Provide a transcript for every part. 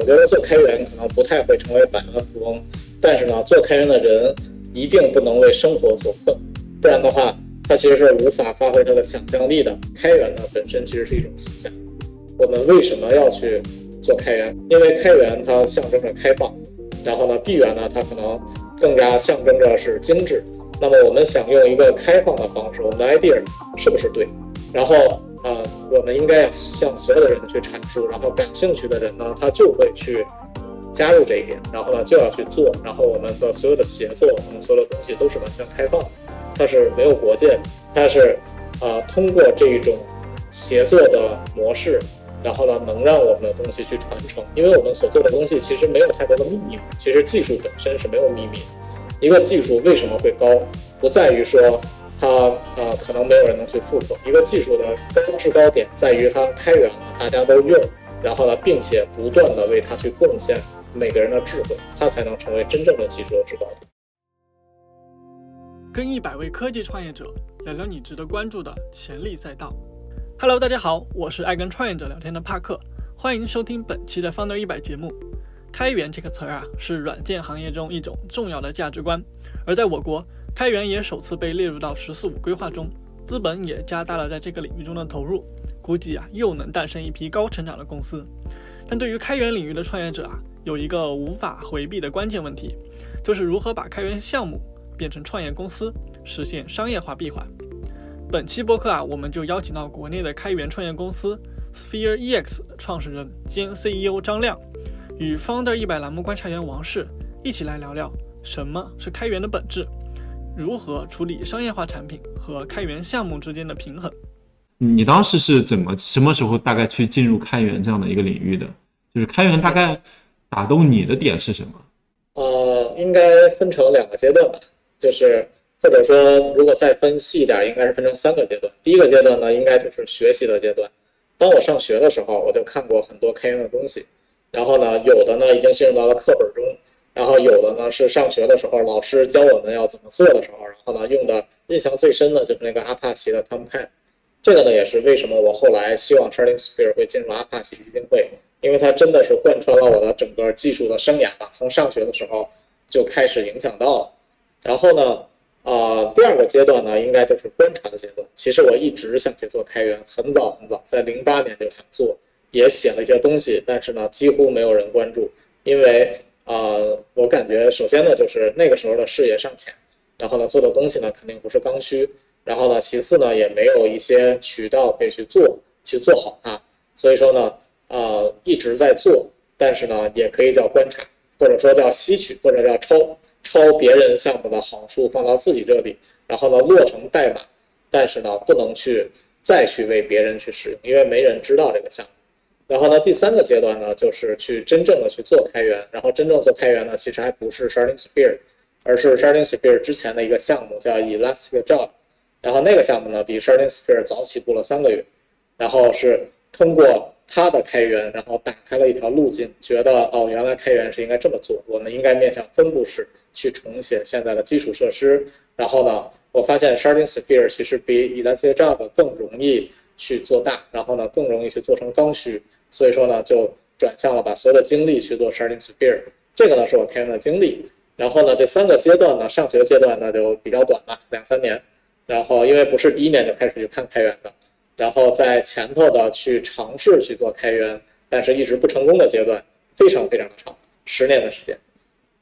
我觉得做开源可能不太会成为百万富翁，但是呢，做开源的人一定不能为生活所困，不然的话，他其实是无法发挥他的想象力的。开源呢本身其实是一种思想。我们为什么要去做开源？因为开源它象征着开放，然后呢，闭源呢它可能更加象征着是精致。那么我们想用一个开放的方式，我们的 idea 是不是对？然后呃，我们应该向所有的人去阐述，然后感兴趣的人呢，他就会去加入这一点，然后呢就要去做，然后我们的所有的协作，我们所有的东西都是完全开放的，它是没有国界，它是呃通过这一种协作的模式，然后呢能让我们的东西去传承，因为我们所做的东西其实没有太多的秘密，其实技术本身是没有秘密的。一个技术为什么会高，不在于说它呃可能没有人能去复刻。一个技术的高制高点在于它开源了，大家都用，然后呢，并且不断的为它去贡献每个人的智慧，它才能成为真正的技术的制高点。跟一百位科技创业者聊聊你值得关注的潜力赛道。Hello，大家好，我是爱跟创业者聊天的帕克，欢迎收听本期的 Founder 一百节目。开源这个词儿啊，是软件行业中一种重要的价值观，而在我国，开源也首次被列入到“十四五”规划中，资本也加大了在这个领域中的投入，估计啊，又能诞生一批高成长的公司。但对于开源领域的创业者啊，有一个无法回避的关键问题，就是如何把开源项目变成创业公司，实现商业化闭环。本期播客啊，我们就邀请到国内的开源创业公司 Sphere EX 创始人兼 CEO 张亮。与 Founder 一百栏目观察员王氏一起来聊聊什么是开源的本质，如何处理商业化产品和开源项目之间的平衡。你当时是怎么什么时候大概去进入开源这样的一个领域的？就是开源大概打动你的点是什么？呃，应该分成两个阶段吧，就是或者说如果再分细一点，应该是分成三个阶段。第一个阶段呢，应该就是学习的阶段。当我上学的时候，我就看过很多开源的东西。然后呢，有的呢已经进入到了课本中，然后有的呢是上学的时候老师教我们要怎么做的时候，然后呢用的印象最深的就是那个阿帕奇的 Tomcat，这个呢也是为什么我后来希望 Sharding Sphere 会进入阿帕奇基金会，因为它真的是贯穿了我的整个技术的生涯吧，从上学的时候就开始影响到了。然后呢，呃，第二个阶段呢应该就是观察的阶段。其实我一直想去做开源，很早很早，在零八年就想做。也写了一些东西，但是呢，几乎没有人关注，因为呃，我感觉首先呢，就是那个时候的视野尚浅，然后呢，做的东西呢肯定不是刚需，然后呢，其次呢，也没有一些渠道可以去做，去做好它，所以说呢，呃，一直在做，但是呢，也可以叫观察，或者说叫吸取，或者叫抄抄别人项目的好处放到自己这里，然后呢，落成代码，但是呢，不能去再去为别人去使用，因为没人知道这个项目。然后呢，第三个阶段呢，就是去真正的去做开源。然后真正做开源呢，其实还不是 Sharding Sphere，而是 Sharding Sphere 之前的一个项目叫 Elastic Job。然后那个项目呢，比 Sharding Sphere 早起步了三个月。然后是通过它的开源，然后打开了一条路径，觉得哦，原来开源是应该这么做，我们应该面向分布式去重写现在的基础设施。然后呢，我发现 Sharding Sphere 其实比 Elastic Job 更容易去做大，然后呢，更容易去做成刚需。所以说呢，就转向了把所有的精力去做 Sharding Sphere，这个呢是我开源的经历。然后呢，这三个阶段呢，上学阶段呢就比较短嘛，两三年。然后因为不是第一年就开始去看开源的，然后在前头的去尝试去做开源，但是一直不成功的阶段，非常非常的长，十年的时间。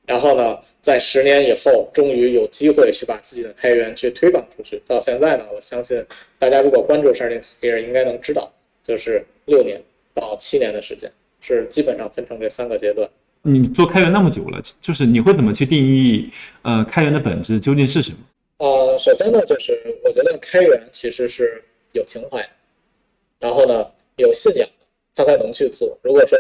然后呢，在十年以后，终于有机会去把自己的开源去推广出去。到现在呢，我相信大家如果关注 Sharding Sphere，应该能知道，就是六年。到七年的时间，是基本上分成这三个阶段。你做开源那么久了，就是你会怎么去定义，呃，开源的本质究竟是什么？呃，首先呢，就是我觉得开源其实是有情怀，然后呢有信仰，他才能去做。如果说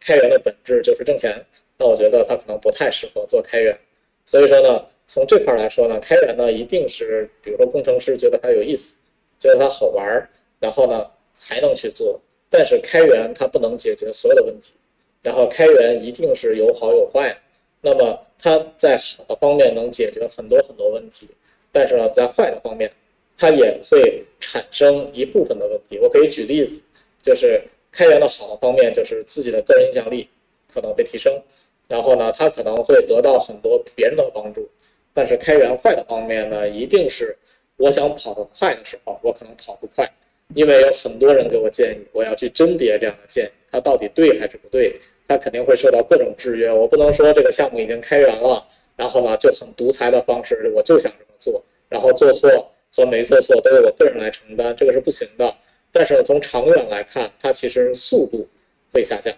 开源的本质就是挣钱，那我觉得他可能不太适合做开源。所以说呢，从这块来说呢，开源呢一定是，比如说工程师觉得它有意思，觉得它好玩，然后呢才能去做。但是开源它不能解决所有的问题，然后开源一定是有好有坏，那么它在好的方面能解决很多很多问题，但是呢，在坏的方面，它也会产生一部分的问题。我可以举例子，就是开源的好的方面就是自己的个人影响力，可能会提升，然后呢，他可能会得到很多别人的帮助。但是开源坏的方面呢，一定是我想跑得快的时候，我可能跑不快，因为有很多人给我建议，我要去甄别这样的建议，它到底对还是不对，它肯定会受到各种制约。我不能说这个项目已经开源了，然后呢就很独裁的方式，我就想这么做，然后做错和没做错都由我个人来承担，这个是不行的。但是从长远来看，它其实速度会下降，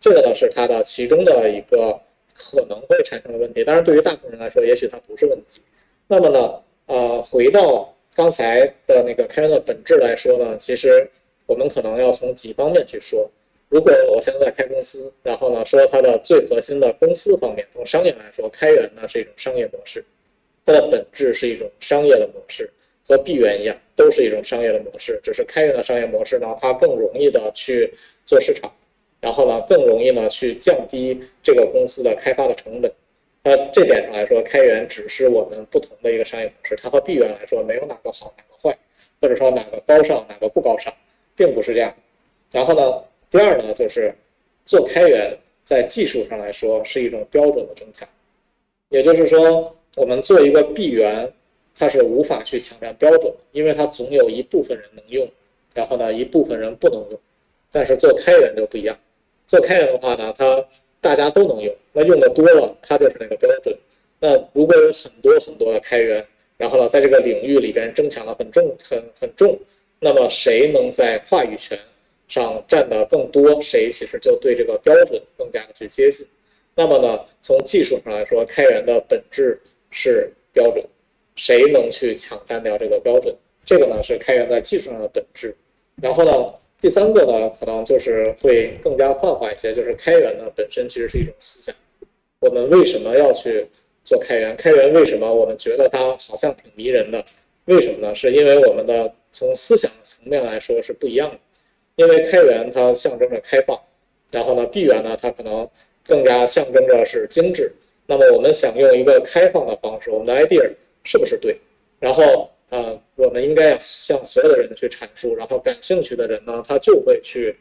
这个呢是它的其中的一个。可能会产生的问题，当然对于大部分人来说，也许它不是问题。那么呢，呃，回到刚才的那个开源的本质来说呢，其实我们可能要从几方面去说。如果我现在开公司，然后呢说它的最核心的公司方面，从商业来说，开源呢是一种商业模式，它的本质是一种商业的模式，和闭源一样，都是一种商业的模式，只是开源的商业模式呢，它更容易的去做市场。然后呢，更容易呢去降低这个公司的开发的成本。呃这点上来说，开源只是我们不同的一个商业模式，它和闭源来说没有哪个好哪个坏，或者说哪个高尚哪个不高尚，并不是这样。然后呢，第二呢就是做开源在技术上来说是一种标准的增强，也就是说我们做一个闭源，它是无法去抢占标准的，因为它总有一部分人能用，然后呢一部分人不能用。但是做开源就不一样。做开源的话呢，它大家都能用，那用的多了，它就是那个标准。那如果有很多很多的开源，然后呢，在这个领域里边争抢的很重、很很重，那么谁能在话语权上占的更多，谁其实就对这个标准更加的去接近。那么呢，从技术上来说，开源的本质是标准，谁能去抢占掉这个标准，这个呢是开源在技术上的本质。然后呢？第三个呢，可能就是会更加泛化一些，就是开源呢本身其实是一种思想。我们为什么要去做开源？开源为什么我们觉得它好像挺迷人的？为什么呢？是因为我们的从思想层面来说是不一样的。因为开源它象征着开放，然后呢，闭源呢它可能更加象征着是精致。那么我们想用一个开放的方式，我们的 idea 是不是对？然后。呃，我们应该要向所有的人去阐述，然后感兴趣的人呢，他就会去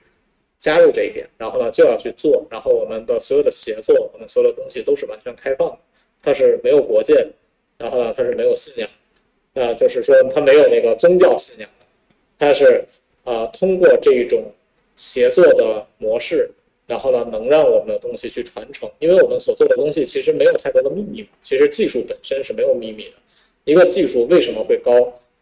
加入这一点，然后呢就要去做，然后我们的所有的协作，我们所有的东西都是完全开放的，它是没有国界的，然后呢它是没有信仰，呃，就是说它没有那个宗教信仰的，它是呃通过这一种协作的模式，然后呢能让我们的东西去传承，因为我们所做的东西其实没有太多的秘密，其实技术本身是没有秘密的。一个技术为什么会高，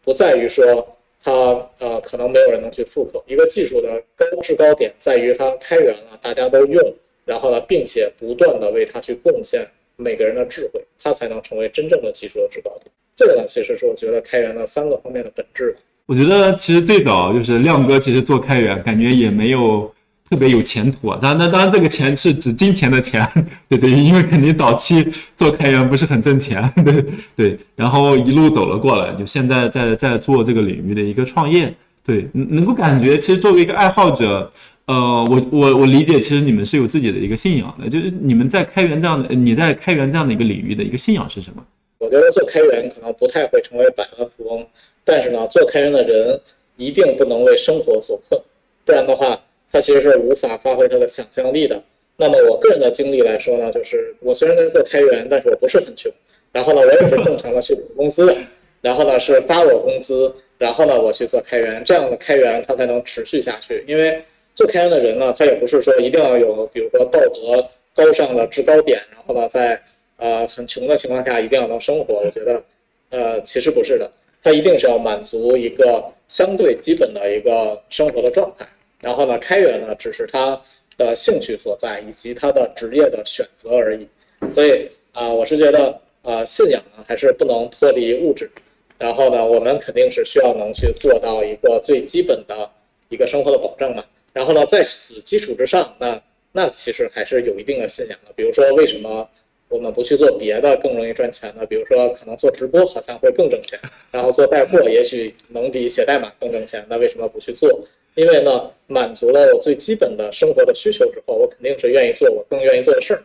不在于说它呃可能没有人能去复刻。一个技术的高制高点在于它开源了，大家都用，然后呢，并且不断的为它去贡献每个人的智慧，它才能成为真正的技术的制高点。这个呢，其实是我觉得开源的三个方面的本质。我觉得其实最早就是亮哥，其实做开源感觉也没有。特别有前途啊！当然，当然，这个钱是指金钱的钱，对对，因为肯定早期做开源不是很挣钱，对对。然后一路走了过来，就现在在在做这个领域的一个创业，对，能够感觉其实作为一个爱好者，呃，我我我理解，其实你们是有自己的一个信仰的，就是你们在开源这样的，你在开源这样的一个领域的一个信仰是什么？我觉得做开源可能不太会成为百万富翁，但是呢，做开源的人一定不能为生活所困，不然的话。他其实是无法发挥他的想象力的。那么我个人的经历来说呢，就是我虽然在做开源，但是我不是很穷。然后呢，我也是正常的去领工资的，然后呢是发我工资，然后呢我去做开源，这样的开源它才能持续下去。因为做开源的人呢，他也不是说一定要有，比如说道德高尚的制高点，然后呢在呃很穷的情况下一定要能生活。我觉得，呃其实不是的，他一定是要满足一个相对基本的一个生活的状态。然后呢，开源呢只是他的兴趣所在，以及他的职业的选择而已。所以啊，我是觉得啊，信仰呢还是不能脱离物质。然后呢，我们肯定是需要能去做到一个最基本的一个生活的保证嘛。然后呢，在此基础之上，那那其实还是有一定的信仰的。比如说，为什么我们不去做别的更容易赚钱呢？比如说，可能做直播好像会更挣钱，然后做带货也许能比写代码更挣钱，那为什么不去做？因为呢，满足了我最基本的生活的需求之后，我肯定是愿意做我更愿意做的事儿。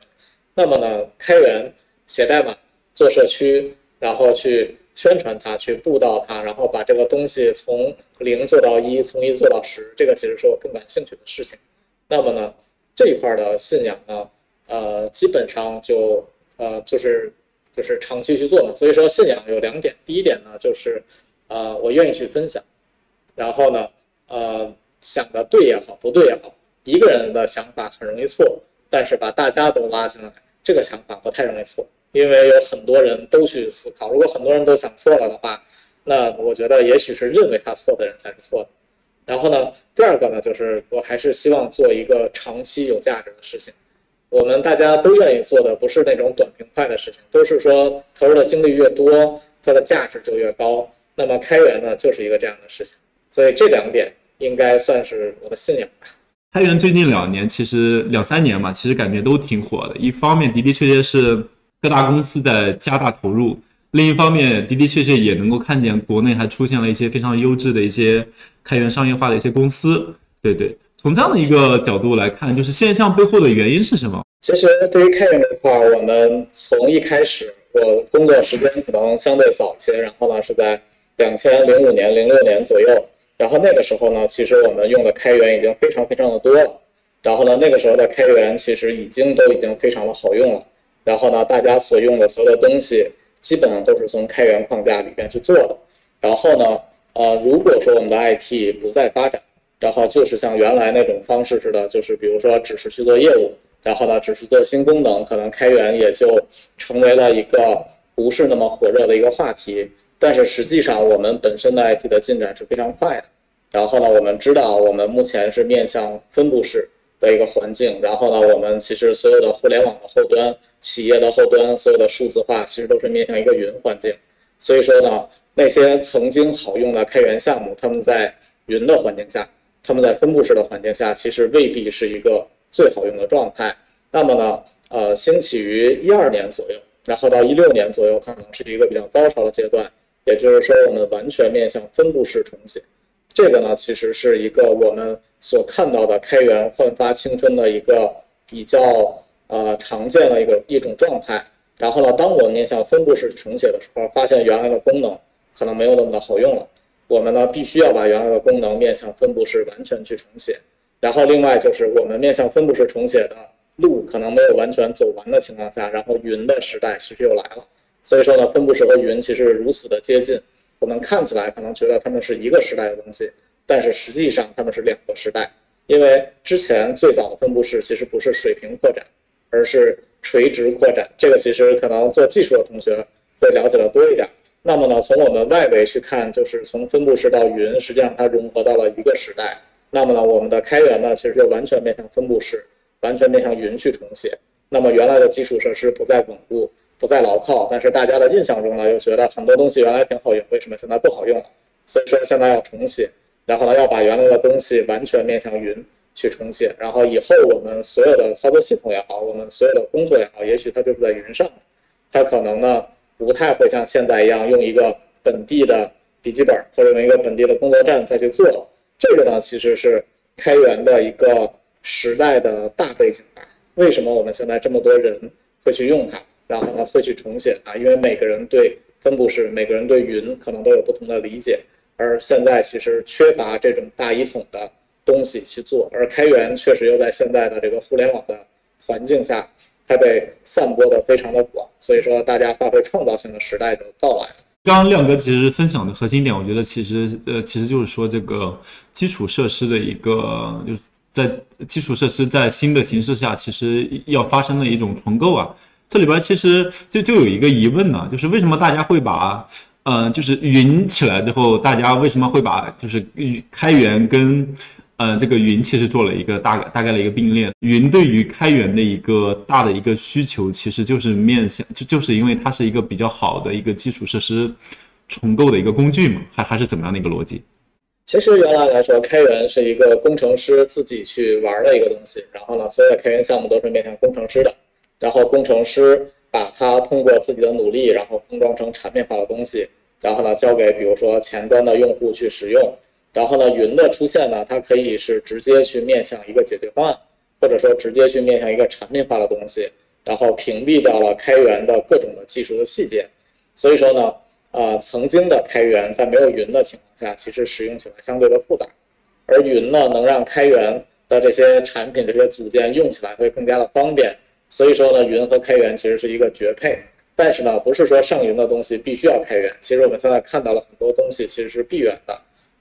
那么呢，开源、写代码、做社区，然后去宣传它、去布道它，然后把这个东西从零做到一，从一做到十，这个其实是我更感兴趣的事情。那么呢，这一块的信仰呢，呃，基本上就呃就是就是长期去做嘛。所以说信仰有两点，第一点呢就是呃我愿意去分享，然后呢呃想的对也好，不对也好，一个人的想法很容易错，但是把大家都拉进来，这个想法不太容易错，因为有很多人都去思考。如果很多人都想错了的话，那我觉得也许是认为他错的人才是错的。然后呢，第二个呢，就是我还是希望做一个长期有价值的事情。我们大家都愿意做的不是那种短平快的事情，都是说投入的精力越多，它的价值就越高。那么开源呢，就是一个这样的事情。所以这两点应该算是我的信仰吧。开源最近两年，其实两三年嘛，其实感觉都挺火的。一方面的的确确是各大公司在加大投入，另一方面的的确确也能够看见国内还出现了一些非常优质的一些开源商业化的一些公司。对对。从这样的一个角度来看，就是现象背后的原因是什么？其实对于开源这块，我们从一开始，我工作时间可能相对早一些，然后呢是在两千零五年、零六年左右，然后那个时候呢，其实我们用的开源已经非常非常的多了，然后呢那个时候的开源其实已经都已经非常的好用了，然后呢大家所用的所有的东西基本上都是从开源框架里边去做的，然后呢呃如果说我们的 IT 不再发展。然后就是像原来那种方式似的，就是比如说只是去做业务，然后呢只是做新功能，可能开源也就成为了一个不是那么火热的一个话题。但是实际上我们本身的 IT 的进展是非常快的。然后呢，我们知道我们目前是面向分布式的一个环境。然后呢，我们其实所有的互联网的后端、企业的后端、所有的数字化，其实都是面向一个云环境。所以说呢，那些曾经好用的开源项目，他们在云的环境下。他们在分布式的环境下，其实未必是一个最好用的状态。那么呢，呃，兴起于一二年左右，然后到一六年左右，可能是一个比较高潮的阶段。也就是说，我们完全面向分布式重写，这个呢，其实是一个我们所看到的开源焕发青春的一个比较呃常见的一个一种状态。然后呢，当我们面向分布式重写的时候，发现原来的功能可能没有那么的好用了。我们呢，必须要把原来的功能面向分布式完全去重写，然后另外就是我们面向分布式重写的路可能没有完全走完的情况下，然后云的时代其实又来了。所以说呢，分布式和云其实如此的接近，我们看起来可能觉得它们是一个时代的东西，但是实际上它们是两个时代，因为之前最早的分布式其实不是水平扩展，而是垂直扩展。这个其实可能做技术的同学会了解的多一点。那么呢，从我们外围去看，就是从分布式到云，实际上它融合到了一个时代。那么呢，我们的开源呢，其实就完全面向分布式，完全面向云去重写。那么原来的基础设施不再稳固，不再牢靠，但是大家的印象中呢，又觉得很多东西原来挺好用，为什么现在不好用了？所以说现在要重写，然后呢，要把原来的东西完全面向云去重写，然后以后我们所有的操作系统也好，我们所有的工作也好，也许它就是在云上的，它可能呢。不太会像现在一样用一个本地的笔记本或者用一个本地的工作站再去做了。这个呢，其实是开源的一个时代的大背景吧。为什么我们现在这么多人会去用它，然后呢会去重写啊？因为每个人对分布式、每个人对云可能都有不同的理解，而现在其实缺乏这种大一统的东西去做，而开源确实又在现在的这个互联网的环境下。它被散播的非常的广，所以说大家发挥创造性的时代的到来。刚刚亮哥其实分享的核心点，我觉得其实呃其实就是说这个基础设施的一个就是在基础设施在新的形势下，其实要发生的一种重构啊。这里边其实就就有一个疑问呢，就是为什么大家会把嗯就是云起来之后，大家为什么会把就是开源跟嗯，这个云其实做了一个大大概的一个并列。云对于开源的一个大的一个需求，其实就是面向，就就是因为它是一个比较好的一个基础设施重构的一个工具嘛，还还是怎么样的一个逻辑？其实原来来说，开源是一个工程师自己去玩的一个东西。然后呢，所有的开源项目都是面向工程师的。然后工程师把它通过自己的努力，然后封装成产品化的东西，然后呢交给比如说前端的用户去使用。然后呢，云的出现呢，它可以是直接去面向一个解决方案，或者说直接去面向一个产品化的东西，然后屏蔽掉了开源的各种的技术的细节。所以说呢，呃，曾经的开源在没有云的情况下，其实使用起来相对的复杂，而云呢，能让开源的这些产品、这些组件用起来会更加的方便，所以说呢，云和开源其实是一个绝配。但是呢，不是说上云的东西必须要开源。其实我们现在看到了很多东西其实是闭源的。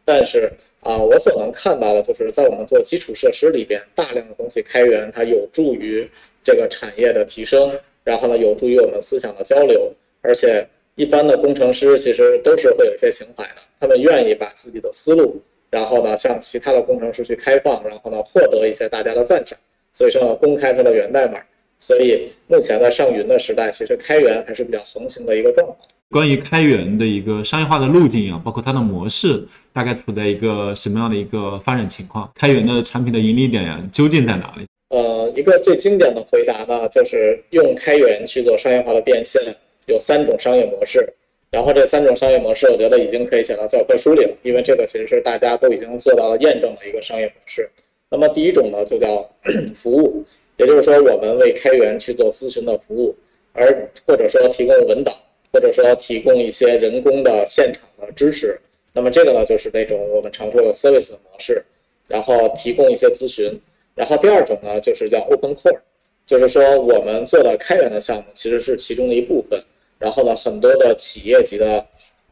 但是啊，我所能看到的就是在我们做基础设施里边，大量的东西开源，它有助于这个产业的提升，然后呢，有助于我们思想的交流。而且一般的工程师其实都是会有一些情怀的，他们愿意把自己的思路，然后呢，向其他的工程师去开放，然后呢，获得一些大家的赞赏。所以说呢，公开它的源代码。所以目前在上云的时代，其实开源还是比较横行的一个状况。关于开源的一个商业化的路径啊，包括它的模式，大概处在一个什么样的一个发展情况？开源的产品的盈利点呀，究竟在哪里？呃，一个最经典的回答呢，就是用开源去做商业化的变现，有三种商业模式。然后这三种商业模式，我觉得已经可以写到教科书里了，因为这个其实是大家都已经做到了验证的一个商业模式。那么第一种呢，就叫 服务。也就是说，我们为开源去做咨询的服务，而或者说提供文档，或者说提供一些人工的现场的支持。那么这个呢，就是那种我们常说的 service 的模式，然后提供一些咨询。然后第二种呢，就是叫 open core，就是说我们做的开源的项目其实是其中的一部分。然后呢，很多的企业级的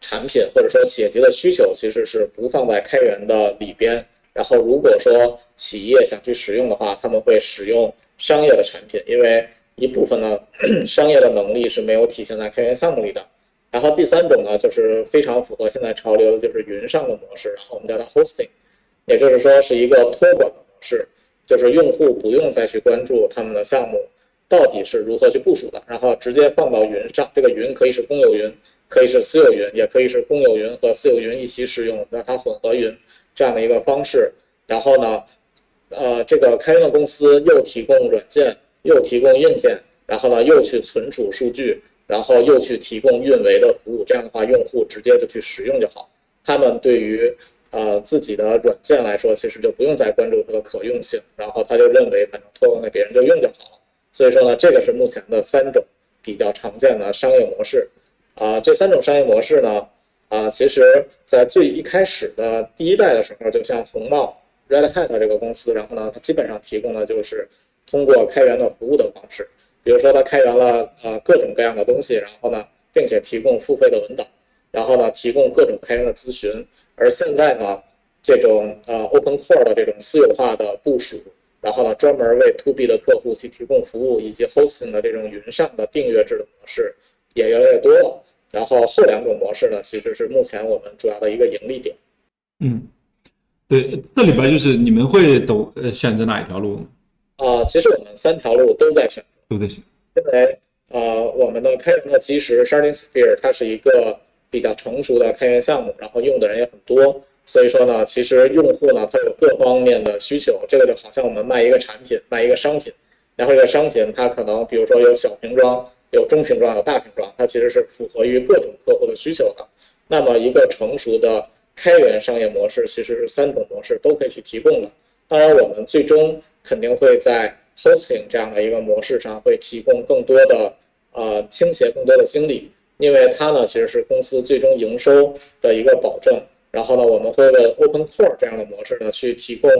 产品或者说企业级的需求其实是不放在开源的里边。然后如果说企业想去使用的话，他们会使用。商业的产品，因为一部分呢，商业的能力是没有体现在开源项目里的。然后第三种呢，就是非常符合现在潮流的，就是云上的模式，然后我们叫它 hosting，也就是说是一个托管的模式，就是用户不用再去关注他们的项目到底是如何去部署的，然后直接放到云上。这个云可以是公有云，可以是私有云，也可以是公有云和私有云一起使用，让它混合云这样的一个方式。然后呢？呃，这个开源的公司又提供软件，又提供硬件，然后呢，又去存储数据，然后又去提供运维的服务。这样的话，用户直接就去使用就好。他们对于呃自己的软件来说，其实就不用再关注它的可用性，然后他就认为反正托管给别人就用就好了。所以说呢，这个是目前的三种比较常见的商业模式。啊，这三种商业模式呢，啊，其实在最一开始的第一代的时候，就像红帽。Red Hat 这个公司，然后呢，它基本上提供的就是通过开源的服务的方式，比如说它开源了呃各种各样的东西，然后呢，并且提供付费的文档，然后呢，提供各种开源的咨询。而现在呢，这种呃 Open Core 的这种私有化的部署，然后呢，专门为 To B 的客户去提供服务，以及 Hosting 的这种云上的订阅制的模式也越来越多了。然后后两种模式呢，其实是目前我们主要的一个盈利点。嗯。对，这里边就是你们会走呃选择哪一条路呢？啊，其实我们三条路都在选择，都在选。因为呃，我们的开源的基石 Sharding Sphere 它是一个比较成熟的开源项目，然后用的人也很多，所以说呢，其实用户呢他有各方面的需求，这个就好像我们卖一个产品，卖一个商品，然后这个商品它可能比如说有小瓶装、有中瓶装、有大瓶装，它其实是符合于各种客户的需求的。那么一个成熟的。开源商业模式其实是三种模式都可以去提供的。当然，我们最终肯定会在 hosting 这样的一个模式上会提供更多的呃倾斜更多的精力，因为它呢其实是公司最终营收的一个保证。然后呢，我们会为 open core 这样的模式呢去提供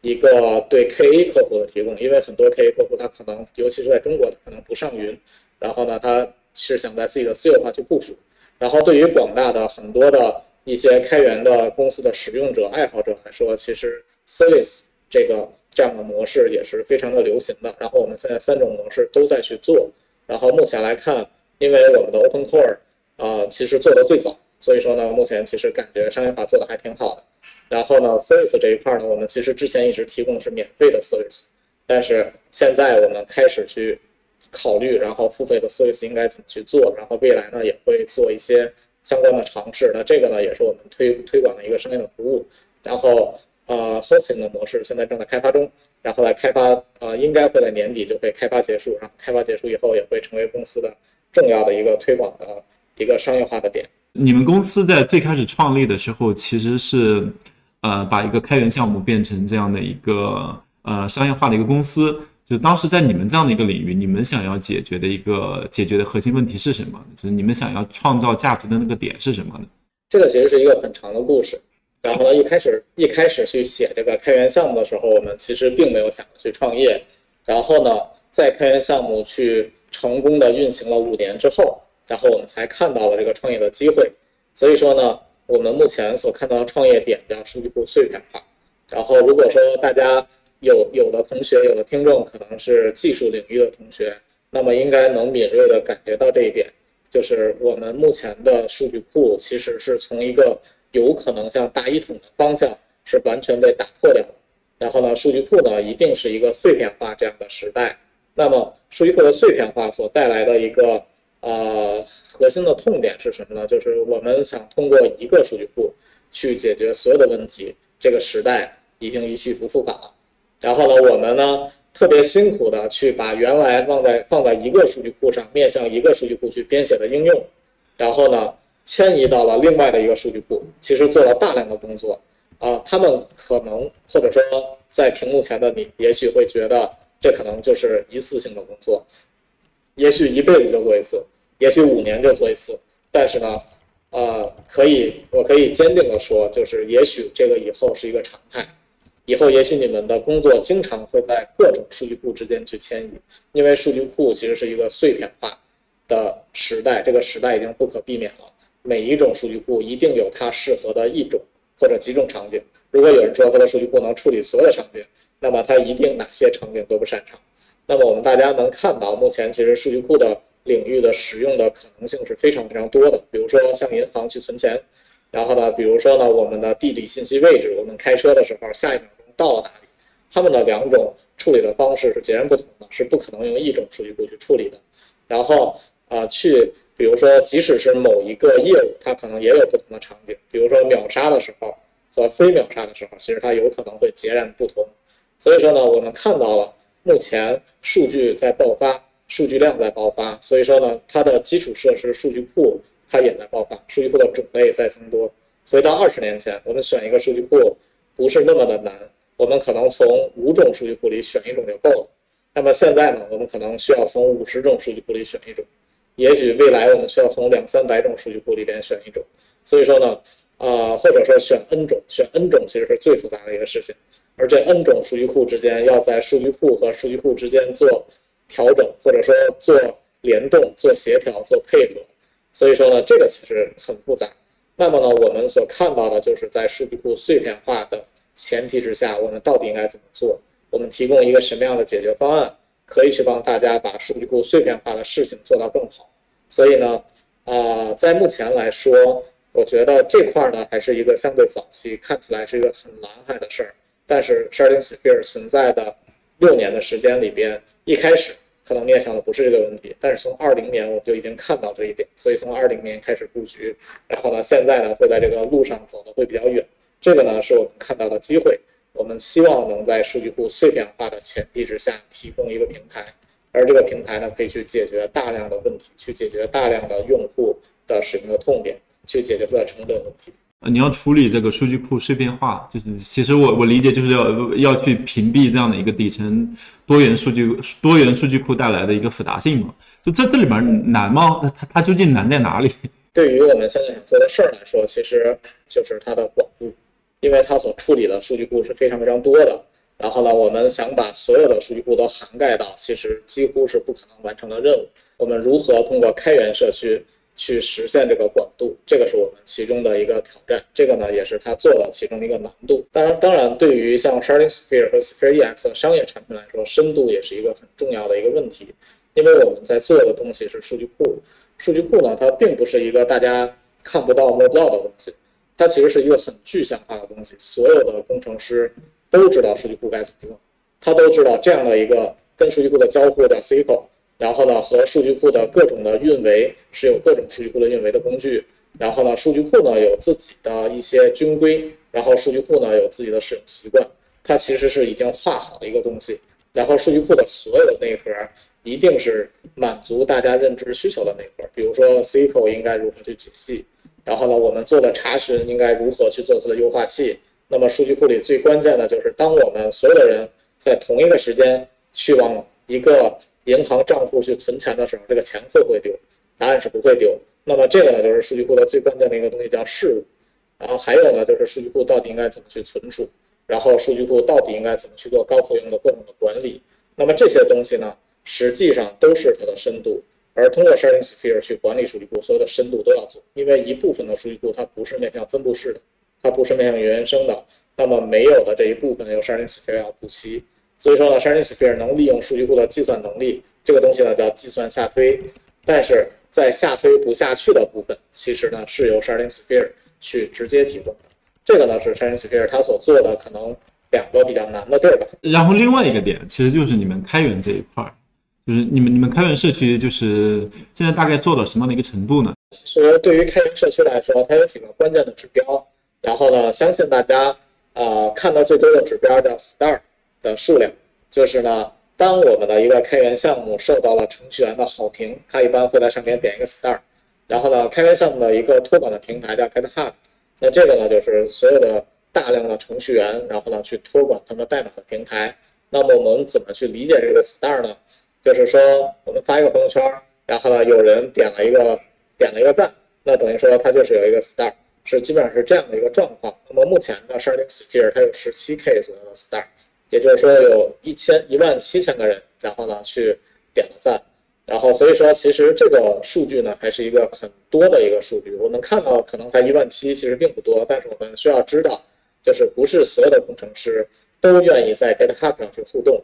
一个对 KA 客户的提供，因为很多 KA 客户他可能尤其是在中国的可能不上云，然后呢他是想在自己的私有化去部署。然后对于广大的很多的一些开源的公司的使用者、爱好者来说，其实 service 这个这样的模式也是非常的流行的。然后我们现在三种模式都在去做。然后目前来看，因为我们的 Open Core 啊，其实做的最早，所以说呢，目前其实感觉商业化做的还挺好的。然后呢，service 这一块呢，我们其实之前一直提供的是免费的 service，但是现在我们开始去考虑，然后付费的 service 应该怎么去做。然后未来呢，也会做一些。相关的尝试，那这个呢也是我们推推广的一个商业的服务。然后，呃，hosting 的模式现在正在开发中，然后来开发，呃，应该会在年底就会开发结束。然后开发结束以后，也会成为公司的重要的一个推广的一个商业化的点。你们公司在最开始创立的时候，其实是，呃，把一个开源项目变成这样的一个呃商业化的一个公司。就是当时在你们这样的一个领域，你们想要解决的一个解决的核心问题是什么？就是你们想要创造价值的那个点是什么呢？这个其实是一个很长的故事。然后呢，一开始一开始去写这个开源项目的时候，我们其实并没有想着去创业。然后呢，在开源项目去成功的运行了五年之后，然后我们才看到了这个创业的机会。所以说呢，我们目前所看到的创业点叫数据库碎片化。然后如果说大家有有的同学、有的听众可能是技术领域的同学，那么应该能敏锐的感觉到这一点，就是我们目前的数据库其实是从一个有可能像大一统的方向是完全被打破掉的。然后呢，数据库呢一定是一个碎片化这样的时代。那么数据库的碎片化所带来的一个呃核心的痛点是什么呢？就是我们想通过一个数据库去解决所有的问题，这个时代已经一去不复返了。然后呢，我们呢特别辛苦的去把原来放在放在一个数据库上，面向一个数据库去编写的应用，然后呢迁移到了另外的一个数据库，其实做了大量的工作。啊，他们可能或者说在屏幕前的你，也许会觉得这可能就是一次性的工作，也许一辈子就做一次，也许五年就做一次。但是呢，呃，可以，我可以坚定的说，就是也许这个以后是一个常态，以后也许你们的工作经常会在各种数据库之间去迁移，因为数据库其实是一个碎片化的时代，这个时代已经不可避免了。每一种数据库一定有它适合的一种。或者几种场景，如果有人说它的数据库能处理所有的场景，那么它一定哪些场景都不擅长。那么我们大家能看到，目前其实数据库的领域的使用的可能性是非常非常多的。比如说向银行去存钱，然后呢，比如说呢，我们的地理信息位置，我们开车的时候下一秒到了哪里，它们的两种处理的方式是截然不同的，是不可能用一种数据库去处理的。然后啊，去。比如说，即使是某一个业务，它可能也有不同的场景。比如说秒杀的时候和非秒杀的时候，其实它有可能会截然不同。所以说呢，我们看到了目前数据在爆发，数据量在爆发。所以说呢，它的基础设施数据库它也在爆发，数据库的种类在增多。回到二十年前，我们选一个数据库不是那么的难，我们可能从五种数据库里选一种就够了。那么现在呢，我们可能需要从五十种数据库里选一种。也许未来我们需要从两三百种数据库里边选一种，所以说呢，啊，或者说选 N 种，选 N 种其实是最复杂的一个事情，而这 N 种数据库之间要在数据库和数据库之间做调整，或者说做联动、做协调、做配合，所以说呢，这个其实很复杂。那么呢，我们所看到的就是在数据库碎片化的前提之下，我们到底应该怎么做？我们提供一个什么样的解决方案？可以去帮大家把数据库碎片化的事情做到更好，所以呢，啊，在目前来说，我觉得这块呢还是一个相对早期，看起来是一个很蓝海的事儿。但是 Sharding Sphere 存在的六年的时间里边，一开始可能面向的不是这个问题，但是从二零年我就已经看到这一点，所以从二零年开始布局，然后呢，现在呢会在这个路上走的会比较远，这个呢是我们看到的机会。我们希望能在数据库碎片化的前提之下提供一个平台，而这个平台呢，可以去解决大量的问题，去解决大量的用户的使用的痛点，去解决它的成本问题。呃，你要处理这个数据库碎片化，就是其实我我理解就是要要去屏蔽这样的一个底层多元数据多元数据库带来的一个复杂性嘛？就这这里面难吗？它它它究竟难在哪里？对于我们现在想做的事儿来说，其实就是它的广度。因为它所处理的数据库是非常非常多的，然后呢，我们想把所有的数据库都涵盖到，其实几乎是不可能完成的任务。我们如何通过开源社区去实现这个广度，这个是我们其中的一个挑战。这个呢，也是它做的其中的一个难度。当然，当然，对于像 Sharding Sphere 和 Sphere EX 的商业产品来说，深度也是一个很重要的一个问题。因为我们在做的东西是数据库，数据库呢，它并不是一个大家看不到摸不到的东西。它其实是一个很具象化的东西，所有的工程师都知道数据库该怎么用，他都知道这样的一个跟数据库的交互叫 SQL，然后呢和数据库的各种的运维是有各种数据库的运维的工具，然后呢数据库呢有自己的一些军规，然后数据库呢有自己的使用习惯，它其实是已经画好的一个东西，然后数据库的所有的内核一定是满足大家认知需求的内核，比如说 SQL 应该如何去解析。然后呢，我们做的查询应该如何去做它的优化器？那么数据库里最关键的就是，当我们所有的人在同一个时间去往一个银行账户去存钱的时候，这个钱会不会丢？答案是不会丢。那么这个呢，就是数据库的最关键的一个东西叫事务。然后还有呢，就是数据库到底应该怎么去存储？然后数据库到底应该怎么去做高可用的各种的管理？那么这些东西呢，实际上都是它的深度。而通过 Sharding Sphere 去管理数据库，所有的深度都要做，因为一部分的数据库它不是面向分布式的，它不是面向原生的，那么没有的这一部分由 Sharding Sphere 要补齐。所以说呢，Sharding Sphere 能利用数据库的计算能力，这个东西呢叫计算下推，但是在下推不下去的部分，其实呢是由 Sharding Sphere 去直接提供的。这个呢是 Sharding Sphere 它所做的可能两个比较难的地儿吧。然后另外一个点，其实就是你们开源这一块儿。就是你们你们开源社区就是现在大概做到什么样的一个程度呢？其实对于开源社区来说，它有几个关键的指标。然后呢，相信大家呃看到最多的指标叫 star 的数量。就是呢，当我们的一个开源项目受到了程序员的好评，它一般会在上面点一个 star。然后呢，开源项目的一个托管的平台叫 GitHub。那这个呢，就是所有的大量的程序员，然后呢去托管他们代码的平台。那么我们怎么去理解这个 star 呢？就是说，我们发一个朋友圈，然后呢，有人点了一个点了一个赞，那等于说它就是有一个 star，是基本上是这样的一个状况。那么目前的 Sharding Sphere 它有十七 K 左右的 star，也就是说有一千一万七千个人，然后呢去点了赞，然后所以说其实这个数据呢还是一个很多的一个数据。我们看到可能才一万七，其实并不多，但是我们需要知道，就是不是所有的工程师都愿意在 GitHub 上去互动。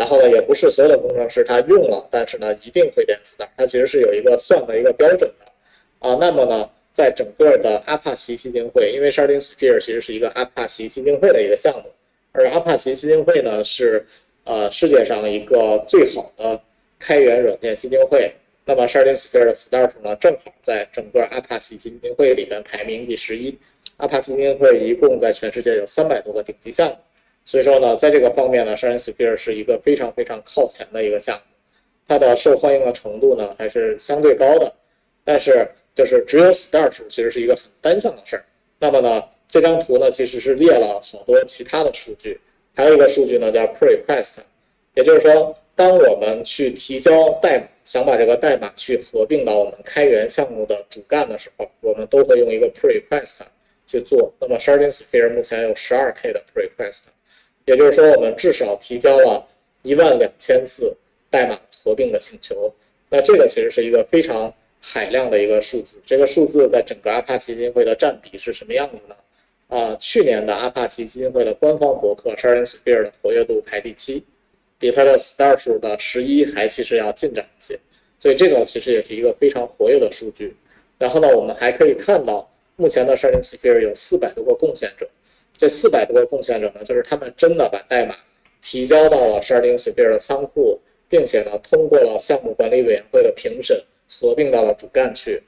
然后呢，也不是所有的工程师他用了，但是呢，一定会变 star，它其实是有一个算的一个标准的啊。那么呢，在整个的阿帕奇基金会，因为 Sharding Sphere 其实是一个阿帕奇基金会的一个项目，而阿帕奇基金会呢是呃世界上一个最好的开源软件基金会。那么 Sharding Sphere 的 star 呢，正好在整个阿帕奇基金会里面排名第十一。阿帕奇基金会一共在全世界有三百多个顶级项目。所以说呢，在这个方面呢，Sharding Sphere 是一个非常非常靠前的一个项目，它的受欢迎的程度呢还是相对高的。但是就是只有 star 数其实是一个很单向的事儿。那么呢，这张图呢其实是列了好多其他的数据，还有一个数据呢叫 Prequest，也就是说，当我们去提交代码，想把这个代码去合并到我们开源项目的主干的时候，我们都会用一个 Prequest 去做。那么 Sharding Sphere 目前有 12K 的 Prequest。也就是说，我们至少提交了一万两千次代码合并的请求。那这个其实是一个非常海量的一个数字。这个数字在整个阿帕奇基金会的占比是什么样子呢？啊，去年的阿帕奇基金会的官方博客 Sharding Sphere 的活跃度排第七，比它的 star 数的十一还其实要进展一些。所以这个其实也是一个非常活跃的数据。然后呢，我们还可以看到，目前的 Sharding Sphere 有四百多个贡献者。这四百多个贡献者呢，就是他们真的把代码提交到了 Sharding Sphere 的仓库，并且呢，通过了项目管理委员会的评审，合并到了主干去。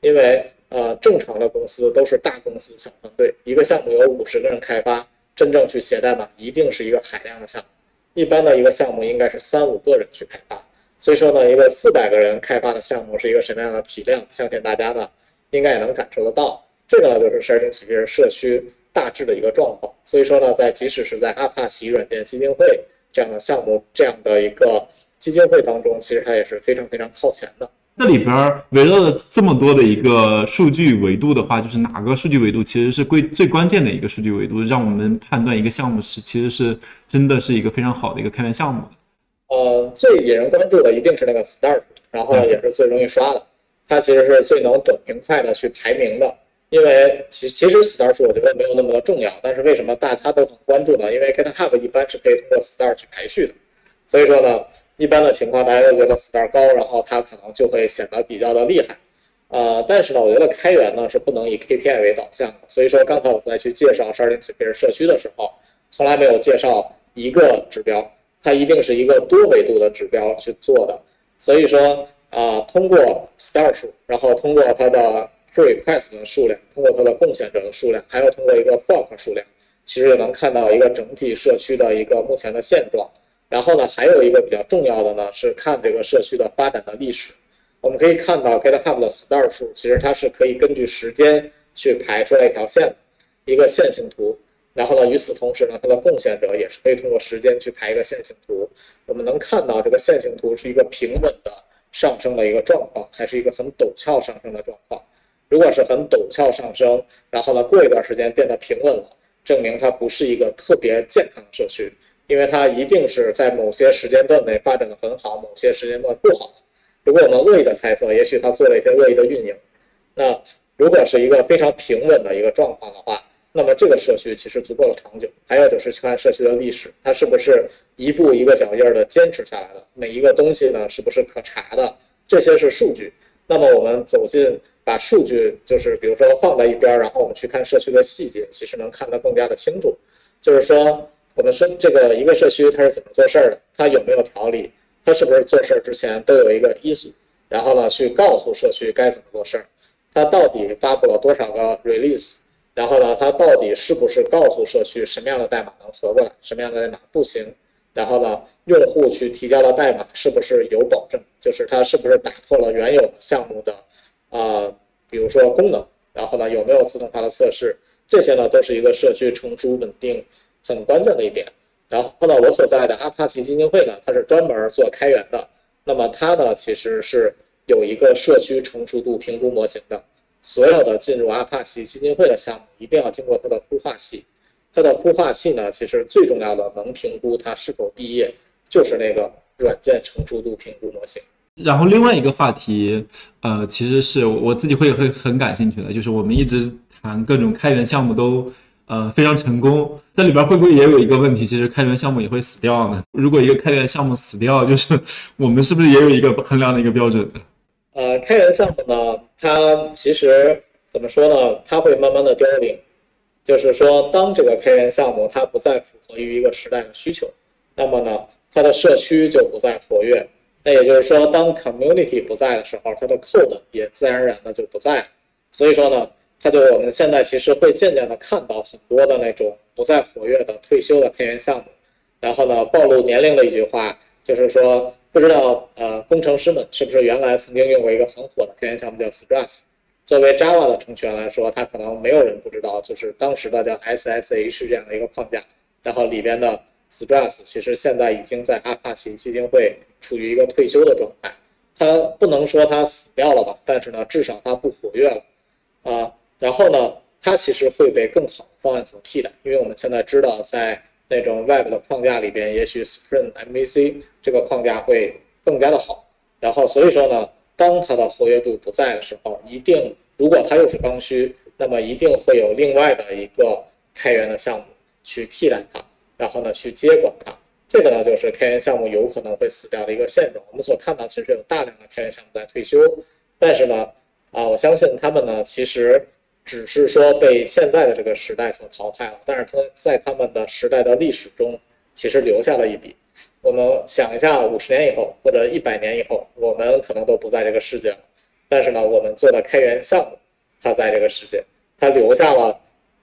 因为呃，正常的公司都是大公司小团队，一个项目有五十个人开发，真正去写代码一定是一个海量的项目。一般的一个项目应该是三五个人去开发。所以说呢，一个四百个人开发的项目是一个什么样的体量？相信大家呢，应该也能感受得到。这个呢，就是 Sharding Sphere 社区。大致的一个状况，所以说呢，在即使是在阿帕奇软件基金会这样的项目这样的一个基金会当中，其实它也是非常非常靠前的。这里边围绕着这么多的一个数据维度的话，就是哪个数据维度其实是最最关键的一个数据维度，让我们判断一个项目是其实是真的是一个非常好的一个开源项目。呃，最引人关注的一定是那个 star，然后也是最容易刷的，它其实是最能短平快的去排名的。因为其其实 star 数我觉得没有那么的重要，但是为什么大家都很关注呢？因为 GitHub 一般是可以通过 star 去排序的，所以说呢，一般的情况大家都觉得 star 高，然后它可能就会显得比较的厉害。呃，但是呢，我觉得开源呢是不能以 KPI 为导向的，所以说刚才我在去介绍 Sharding Sphere 社区的时候，从来没有介绍一个指标，它一定是一个多维度的指标去做的。所以说啊，通过 star 数，然后通过它的 request 的数量，通过它的贡献者的数量，还要通过一个 fork 数量，其实也能看到一个整体社区的一个目前的现状。然后呢，还有一个比较重要的呢，是看这个社区的发展的历史。我们可以看到 GitHub 的 star 数，其实它是可以根据时间去排出来一条线，一个线性图。然后呢，与此同时呢，它的贡献者也是可以通过时间去排一个线性图。我们能看到这个线性图是一个平稳的上升的一个状况，还是一个很陡峭上升的状况。如果是很陡峭上升，然后呢，过一段时间变得平稳了，证明它不是一个特别健康的社区。因为它一定是在某些时间段内发展的很好，某些时间段不好。如果我们恶意的猜测，也许它做了一些恶意的运营。那如果是一个非常平稳的一个状况的话，那么这个社区其实足够的长久。还有就是去看社区的历史，它是不是一步一个脚印儿的坚持下来的？每一个东西呢，是不是可查的？这些是数据。那么我们走进，把数据就是比如说放在一边，然后我们去看社区的细节，其实能看得更加的清楚。就是说，我们说这个一个社区它是怎么做事儿的？它有没有条理？它是不是做事儿之前都有一个依据？然后呢，去告诉社区该怎么做事儿？它到底发布了多少个 release？然后呢，它到底是不是告诉社区什么样的代码能合过来，什么样的代码不行？然后呢，用户去提交的代码是不是有保证？就是它是不是打破了原有的项目的，啊，比如说功能？然后呢，有没有自动化的测试？这些呢，都是一个社区成熟稳定很关键的一点。然后呢，我所在的阿帕奇基金会呢，它是专门做开源的。那么它呢，其实是有一个社区成熟度评估模型的。所有的进入阿帕奇基金会的项目，一定要经过它的孵化器。它的孵化器呢，其实最重要的能评估它是否毕业，就是那个软件成熟度评估模型。然后另外一个话题，呃，其实是我自己会会很感兴趣的，就是我们一直谈各种开源项目都呃非常成功，在里边会不会也有一个问题，其实开源项目也会死掉呢？如果一个开源项目死掉，就是 我们是不是也有一个衡量的一个标准？呃，开源项目呢，它其实怎么说呢？它会慢慢的凋零。就是说，当这个开源项目它不再符合于一个时代的需求，那么呢，它的社区就不再活跃。那也就是说，当 community 不在的时候，它的 code 也自然而然的就不在了。所以说呢，它就我们现在其实会渐渐的看到很多的那种不再活跃的退休的开源项目。然后呢，暴露年龄的一句话就是说，不知道呃工程师们是不是原来曾经用过一个很火的开源项目叫 Struts。作为 Java 的程序员来说，他可能没有人不知道，就是当时的叫 SSH 这样的一个框架，然后里边的 Stress 其实现在已经在阿帕奇基金会处于一个退休的状态。它不能说它死掉了吧，但是呢，至少它不活跃了啊。然后呢，它其实会被更好的方案所替代，因为我们现在知道，在那种 Web 的框架里边，也许 Spring MVC 这个框架会更加的好。然后所以说呢。当它的活跃度不在的时候，一定如果它又是刚需，那么一定会有另外的一个开源的项目去替代它，然后呢去接管它。这个呢就是开源项目有可能会死掉的一个现状。我们所看到其实有大量的开源项目在退休，但是呢，啊，我相信他们呢其实只是说被现在的这个时代所淘汰了，但是它在他们的时代的历史中其实留下了一笔。我们想一下，五十年以后或者一百年以后，我们可能都不在这个世界了。但是呢，我们做的开源项目，它在这个世界，它留下了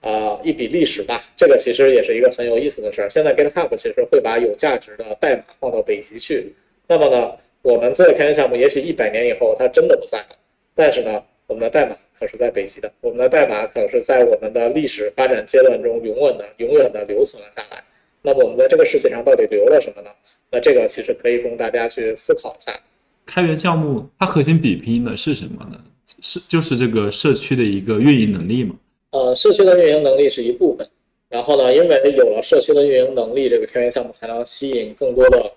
啊一笔历史吧。这个其实也是一个很有意思的事儿。现在 GitHub 其实会把有价值的代码放到北极去。那么呢，我们做的开源项目，也许一百年以后它真的不在了。但是呢，我们的代码可是在北极的，我们的代码可是在我们的历史发展阶段中永远的、永远的留存了下来。那么我们在这个世界上到底留了什么呢？那这个其实可以供大家去思考一下。开源项目它核心比拼的是什么呢？是就是这个社区的一个运营能力嘛？呃，社区的运营能力是一部分。然后呢，因为有了社区的运营能力，这个开源项目才能吸引更多的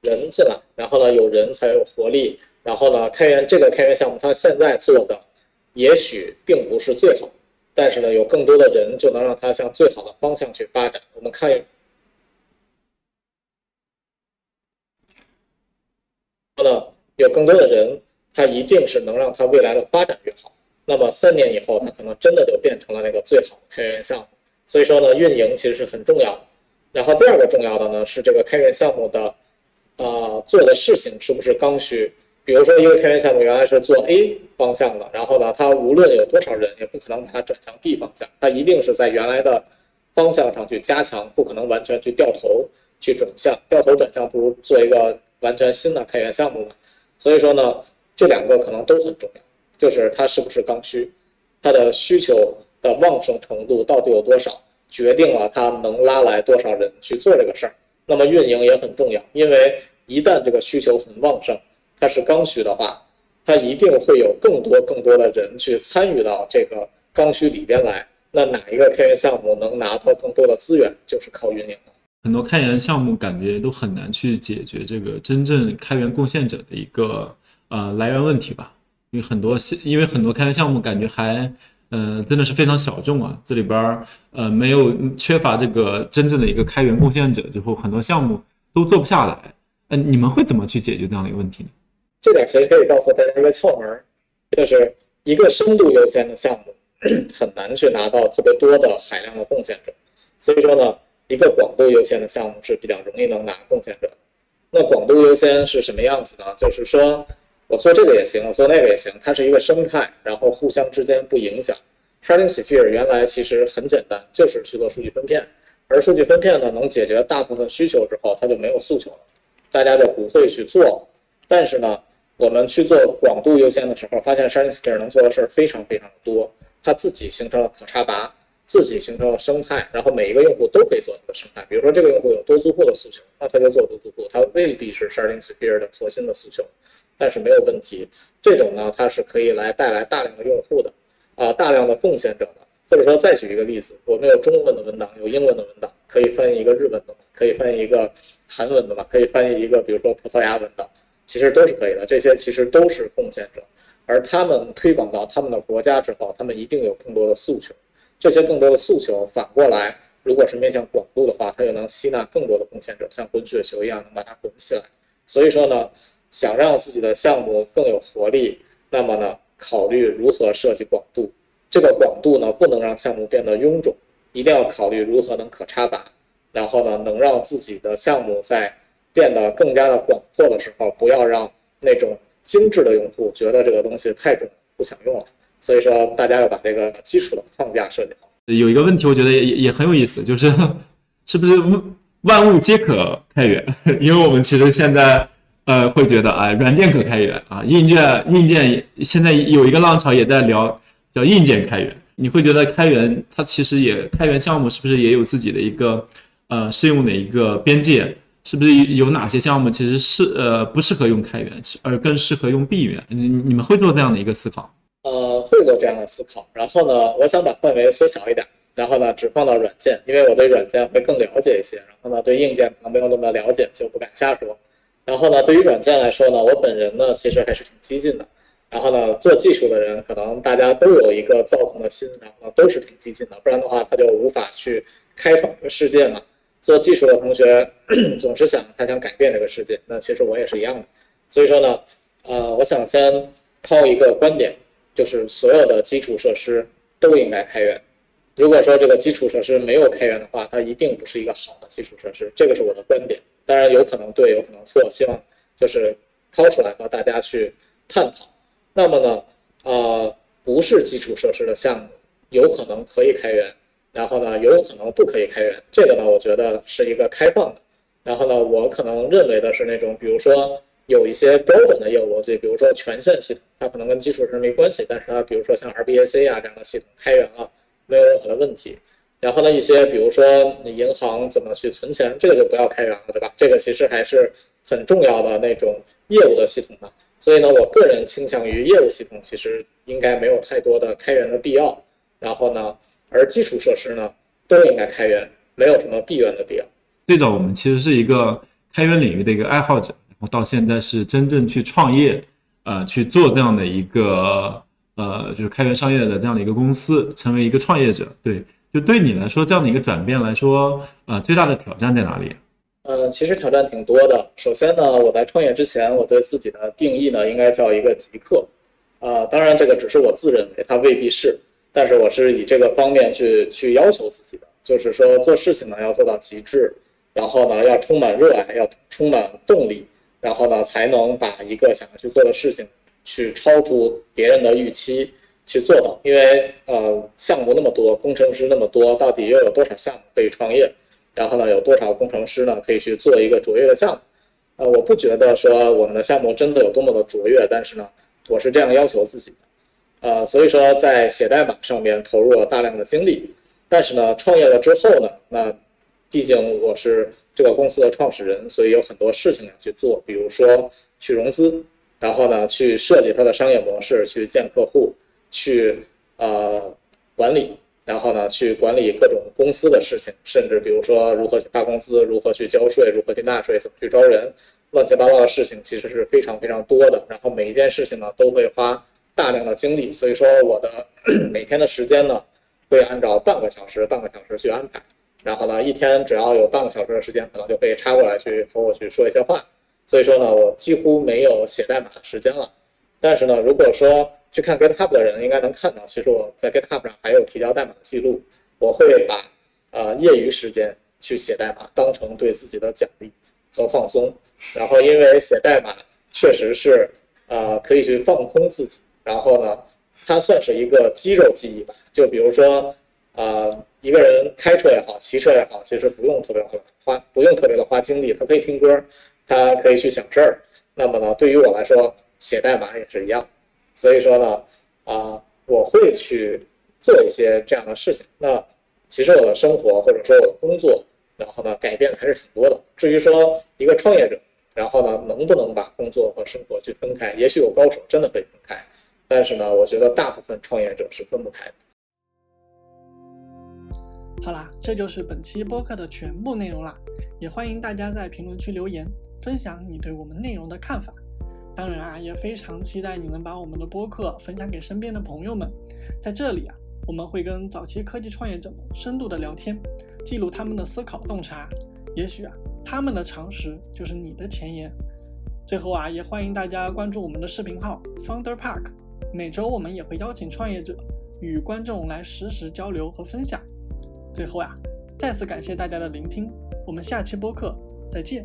人进来。然后呢，有人才有活力。然后呢，开源这个开源项目它现在做的也许并不是最好，但是呢，有更多的人就能让它向最好的方向去发展。我们看。呢，有更多的人，他一定是能让他未来的发展越好。那么三年以后，他可能真的就变成了那个最好的开源项目。所以说呢，运营其实是很重要的。然后第二个重要的呢，是这个开源项目的，呃，做的事情是不是刚需？比如说一个开源项目原来是做 A 方向的，然后呢，它无论有多少人，也不可能把它转向 B 方向，它一定是在原来的方向上去加强，不可能完全去掉头去转向。掉头转向不如做一个。完全新的开源项目嘛，所以说呢，这两个可能都很重要，就是它是不是刚需，它的需求的旺盛程度到底有多少，决定了它能拉来多少人去做这个事儿。那么运营也很重要，因为一旦这个需求很旺盛，它是刚需的话，它一定会有更多更多的人去参与到这个刚需里边来。那哪一个开源项目能拿到更多的资源，就是靠运营了。很多开源项目感觉都很难去解决这个真正开源贡献者的一个呃来源问题吧，因为很多因为很多开源项目感觉还呃真的是非常小众啊，这里边儿呃没有缺乏这个真正的一个开源贡献者，之后很多项目都做不下来。嗯，你们会怎么去解决这样的一个问题呢？这点其实可以告诉大家一个窍门，就是一个深度优先的项目 很难去拿到特别多的海量的贡献者，所以说呢。一个广度优先的项目是比较容易能拿贡献者的。那广度优先是什么样子呢？就是说我做这个也行，我做那个也行，它是一个生态，然后互相之间不影响。Sharding Sphere 原来其实很简单，就是去做数据分片，而数据分片呢能解决大部分需求之后，它就没有诉求了，大家就不会去做。但是呢，我们去做广度优先的时候，发现 Sharding Sphere 能做的事儿非常非常的多，它自己形成了可插拔。自己形成了生态，然后每一个用户都可以做这个生态。比如说，这个用户有多租户的诉求，那他就做多租户，他未必是 Sharding Sphere 的核心的诉求，但是没有问题。这种呢，它是可以来带来大量的用户的，啊，大量的贡献者的。或者说，再举一个例子，我们有中文的文档，有英文的文档，可以翻译一个日文的可以翻译一个韩文的嘛，可以翻译一个比如说葡萄牙文档，其实都是可以的。这些其实都是贡献者，而他们推广到他们的国家之后，他们一定有更多的诉求。这些更多的诉求，反过来，如果是面向广度的话，它又能吸纳更多的贡献者，像滚雪球一样能把它滚起来。所以说呢，想让自己的项目更有活力，那么呢，考虑如何设计广度。这个广度呢，不能让项目变得臃肿，一定要考虑如何能可插拔，然后呢，能让自己的项目在变得更加的广阔的时候，不要让那种精致的用户觉得这个东西太重，不想用了。所以说，大家要把这个基础的框架设计好。有一个问题，我觉得也也很有意思，就是 是不是万物皆可开源？因为我们其实现在呃会觉得，哎，软件可开源啊，硬件硬件现在有一个浪潮也在聊叫硬件开源。你会觉得开源它其实也开源项目是不是也有自己的一个呃适用的一个边界？是不是有哪些项目其实是呃不适合用开源，而更适合用闭源？你你们会做这样的一个思考？呃，会做这样的思考。然后呢，我想把范围缩小一点，然后呢，只放到软件，因为我对软件会更了解一些。然后呢，对硬件可能没有那么了解，就不敢瞎说。然后呢，对于软件来说呢，我本人呢其实还是挺激进的。然后呢，做技术的人可能大家都有一个躁动的心，然后都是挺激进的，不然的话他就无法去开创这个世界嘛。做技术的同学 总是想他想改变这个世界，那其实我也是一样的。所以说呢，呃，我想先抛一个观点。就是所有的基础设施都应该开源。如果说这个基础设施没有开源的话，它一定不是一个好的基础设施。这个是我的观点，当然有可能对，有可能错。希望就是抛出来和大家去探讨。那么呢，呃，不是基础设施的项目，有可能可以开源，然后呢，有可能不可以开源。这个呢，我觉得是一个开放的。然后呢，我可能认为的是那种，比如说。有一些标准的业务逻辑，比如说权限系统，它可能跟基础设施没关系，但是它比如说像 RBAC 啊这样的系统开源了，没有任何的问题。然后呢，一些比如说你银行怎么去存钱，这个就不要开源了，对吧？这个其实还是很重要的那种业务的系统嘛。所以呢，我个人倾向于业务系统其实应该没有太多的开源的必要。然后呢，而基础设施呢都应该开源，没有什么闭源的必要。最早我们其实是一个开源领域的一个爱好者。然后到现在是真正去创业，呃，去做这样的一个呃，就是开源商业的这样的一个公司，成为一个创业者。对，就对你来说，这样的一个转变来说，呃，最大的挑战在哪里？呃，其实挑战挺多的。首先呢，我在创业之前，我对自己的定义呢，应该叫一个极客。啊，当然这个只是我自认为，它未必是，但是我是以这个方面去去要求自己的，就是说做事情呢要做到极致，然后呢要充满热爱，要充满动力。然后呢，才能把一个想要去做的事情，去超出别人的预期去做到。因为呃，项目那么多，工程师那么多，到底又有多少项目可以创业？然后呢，有多少工程师呢可以去做一个卓越的项目？呃，我不觉得说我们的项目真的有多么的卓越，但是呢，我是这样要求自己的。呃，所以说在写代码上面投入了大量的精力。但是呢，创业了之后呢，那毕竟我是。这个公司的创始人，所以有很多事情要去做，比如说去融资，然后呢去设计它的商业模式，去见客户，去呃管理，然后呢去管理各种公司的事情，甚至比如说如何去发工资、如何去交税、如何去纳税、怎么去招人，乱七八糟的事情其实是非常非常多的。然后每一件事情呢都会花大量的精力，所以说我的 每天的时间呢会按照半个小时、半个小时去安排。然后呢，一天只要有半个小时的时间，可能就可以插过来去和我去说一些话。所以说呢，我几乎没有写代码的时间了。但是呢，如果说去看 GitHub 的人，应该能看到，其实我在 GitHub 上还有提交代码的记录。我会把呃业余时间去写代码当成对自己的奖励和放松。然后因为写代码确实是呃可以去放空自己，然后呢，它算是一个肌肉记忆吧。就比如说呃。一个人开车也好，骑车也好，其实不用特别花，不用特别的花精力，他可以听歌，他可以去想事儿。那么呢，对于我来说，写代码也是一样。所以说呢，啊，我会去做一些这样的事情。那其实我的生活或者说我的工作，然后呢，改变还是挺多的。至于说一个创业者，然后呢，能不能把工作和生活去分开？也许有高手真的可以分开，但是呢，我觉得大部分创业者是分不开的。好啦，这就是本期播客的全部内容啦，也欢迎大家在评论区留言，分享你对我们内容的看法。当然啊，也非常期待你能把我们的播客分享给身边的朋友们。在这里啊，我们会跟早期科技创业者们深度的聊天，记录他们的思考洞察。也许啊，他们的常识就是你的前沿。最后啊，也欢迎大家关注我们的视频号 Founder Park，每周我们也会邀请创业者与观众来实时交流和分享。最后啊，再次感谢大家的聆听，我们下期播客再见。